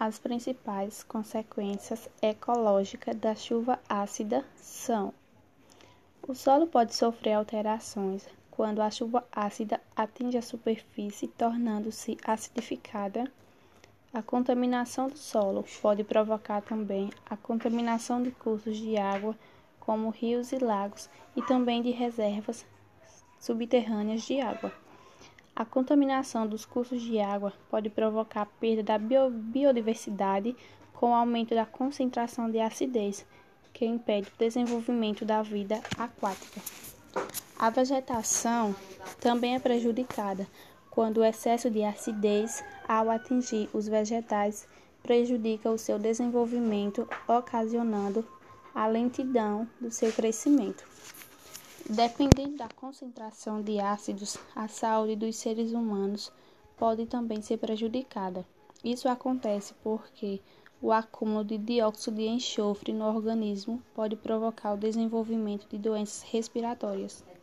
As principais consequências ecológicas da chuva ácida são: o solo pode sofrer alterações quando a chuva ácida atinge a superfície, tornando-se acidificada. A contaminação do solo pode provocar também a contaminação de cursos de água, como rios e lagos, e também de reservas subterrâneas de água. A contaminação dos cursos de água pode provocar perda da biodiversidade com o aumento da concentração de acidez, que impede o desenvolvimento da vida aquática. A vegetação também é prejudicada quando o excesso de acidez, ao atingir os vegetais, prejudica o seu desenvolvimento, ocasionando a lentidão do seu crescimento. Dependendo da concentração de ácidos, a saúde dos seres humanos pode também ser prejudicada. Isso acontece porque o acúmulo de dióxido de enxofre no organismo pode provocar o desenvolvimento de doenças respiratórias.